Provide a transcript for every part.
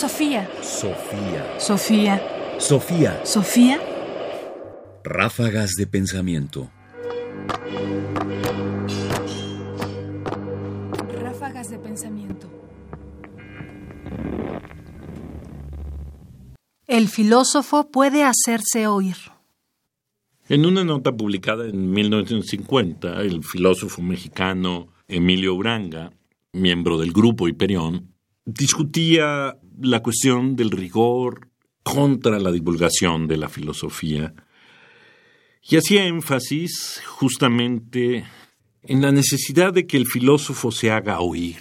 Sofía. Sofía. Sofía. Sofía. Sofía. Ráfagas de pensamiento. Ráfagas de pensamiento. El filósofo puede hacerse oír. En una nota publicada en 1950, el filósofo mexicano Emilio Uranga, miembro del grupo Hiperión, discutía la cuestión del rigor contra la divulgación de la filosofía y hacía énfasis justamente en la necesidad de que el filósofo se haga oír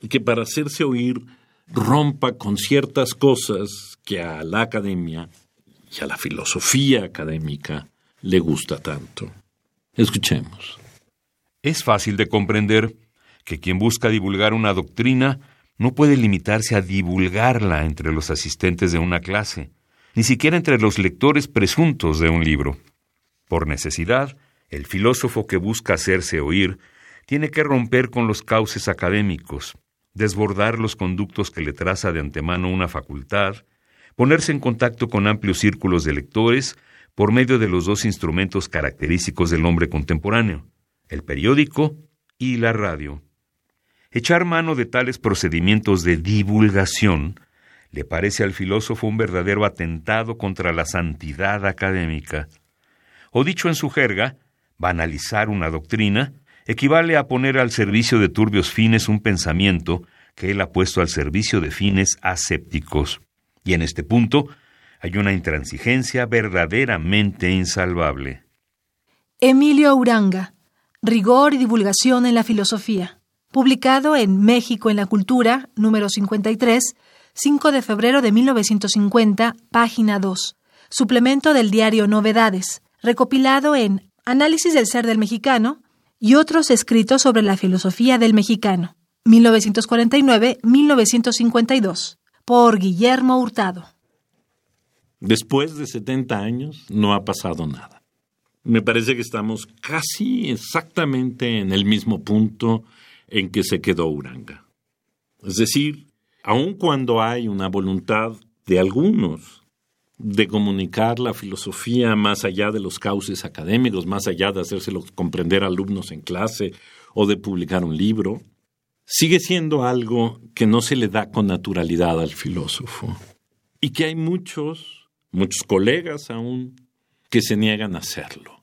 y que para hacerse oír rompa con ciertas cosas que a la academia y a la filosofía académica le gusta tanto. Escuchemos. Es fácil de comprender que quien busca divulgar una doctrina no puede limitarse a divulgarla entre los asistentes de una clase, ni siquiera entre los lectores presuntos de un libro. Por necesidad, el filósofo que busca hacerse oír tiene que romper con los cauces académicos, desbordar los conductos que le traza de antemano una facultad, ponerse en contacto con amplios círculos de lectores por medio de los dos instrumentos característicos del hombre contemporáneo, el periódico y la radio. Echar mano de tales procedimientos de divulgación le parece al filósofo un verdadero atentado contra la santidad académica. O dicho en su jerga, banalizar una doctrina equivale a poner al servicio de turbios fines un pensamiento que él ha puesto al servicio de fines asépticos. Y en este punto hay una intransigencia verdaderamente insalvable. Emilio Uranga, Rigor y Divulgación en la Filosofía publicado en México en la Cultura, número 53, 5 de febrero de 1950, página 2, suplemento del diario Novedades, recopilado en Análisis del Ser del Mexicano y otros escritos sobre la filosofía del mexicano, 1949-1952, por Guillermo Hurtado. Después de 70 años no ha pasado nada. Me parece que estamos casi exactamente en el mismo punto en que se quedó Uranga. Es decir, aun cuando hay una voluntad de algunos de comunicar la filosofía más allá de los cauces académicos, más allá de hacérselo comprender a alumnos en clase o de publicar un libro, sigue siendo algo que no se le da con naturalidad al filósofo. Y que hay muchos, muchos colegas aún, que se niegan a hacerlo,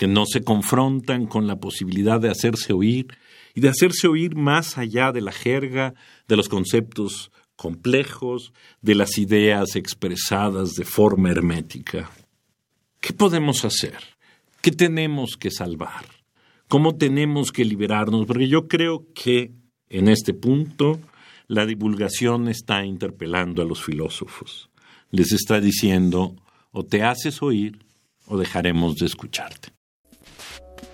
que no se confrontan con la posibilidad de hacerse oír y de hacerse oír más allá de la jerga, de los conceptos complejos, de las ideas expresadas de forma hermética. ¿Qué podemos hacer? ¿Qué tenemos que salvar? ¿Cómo tenemos que liberarnos? Porque yo creo que en este punto la divulgación está interpelando a los filósofos. Les está diciendo, o te haces oír o dejaremos de escucharte.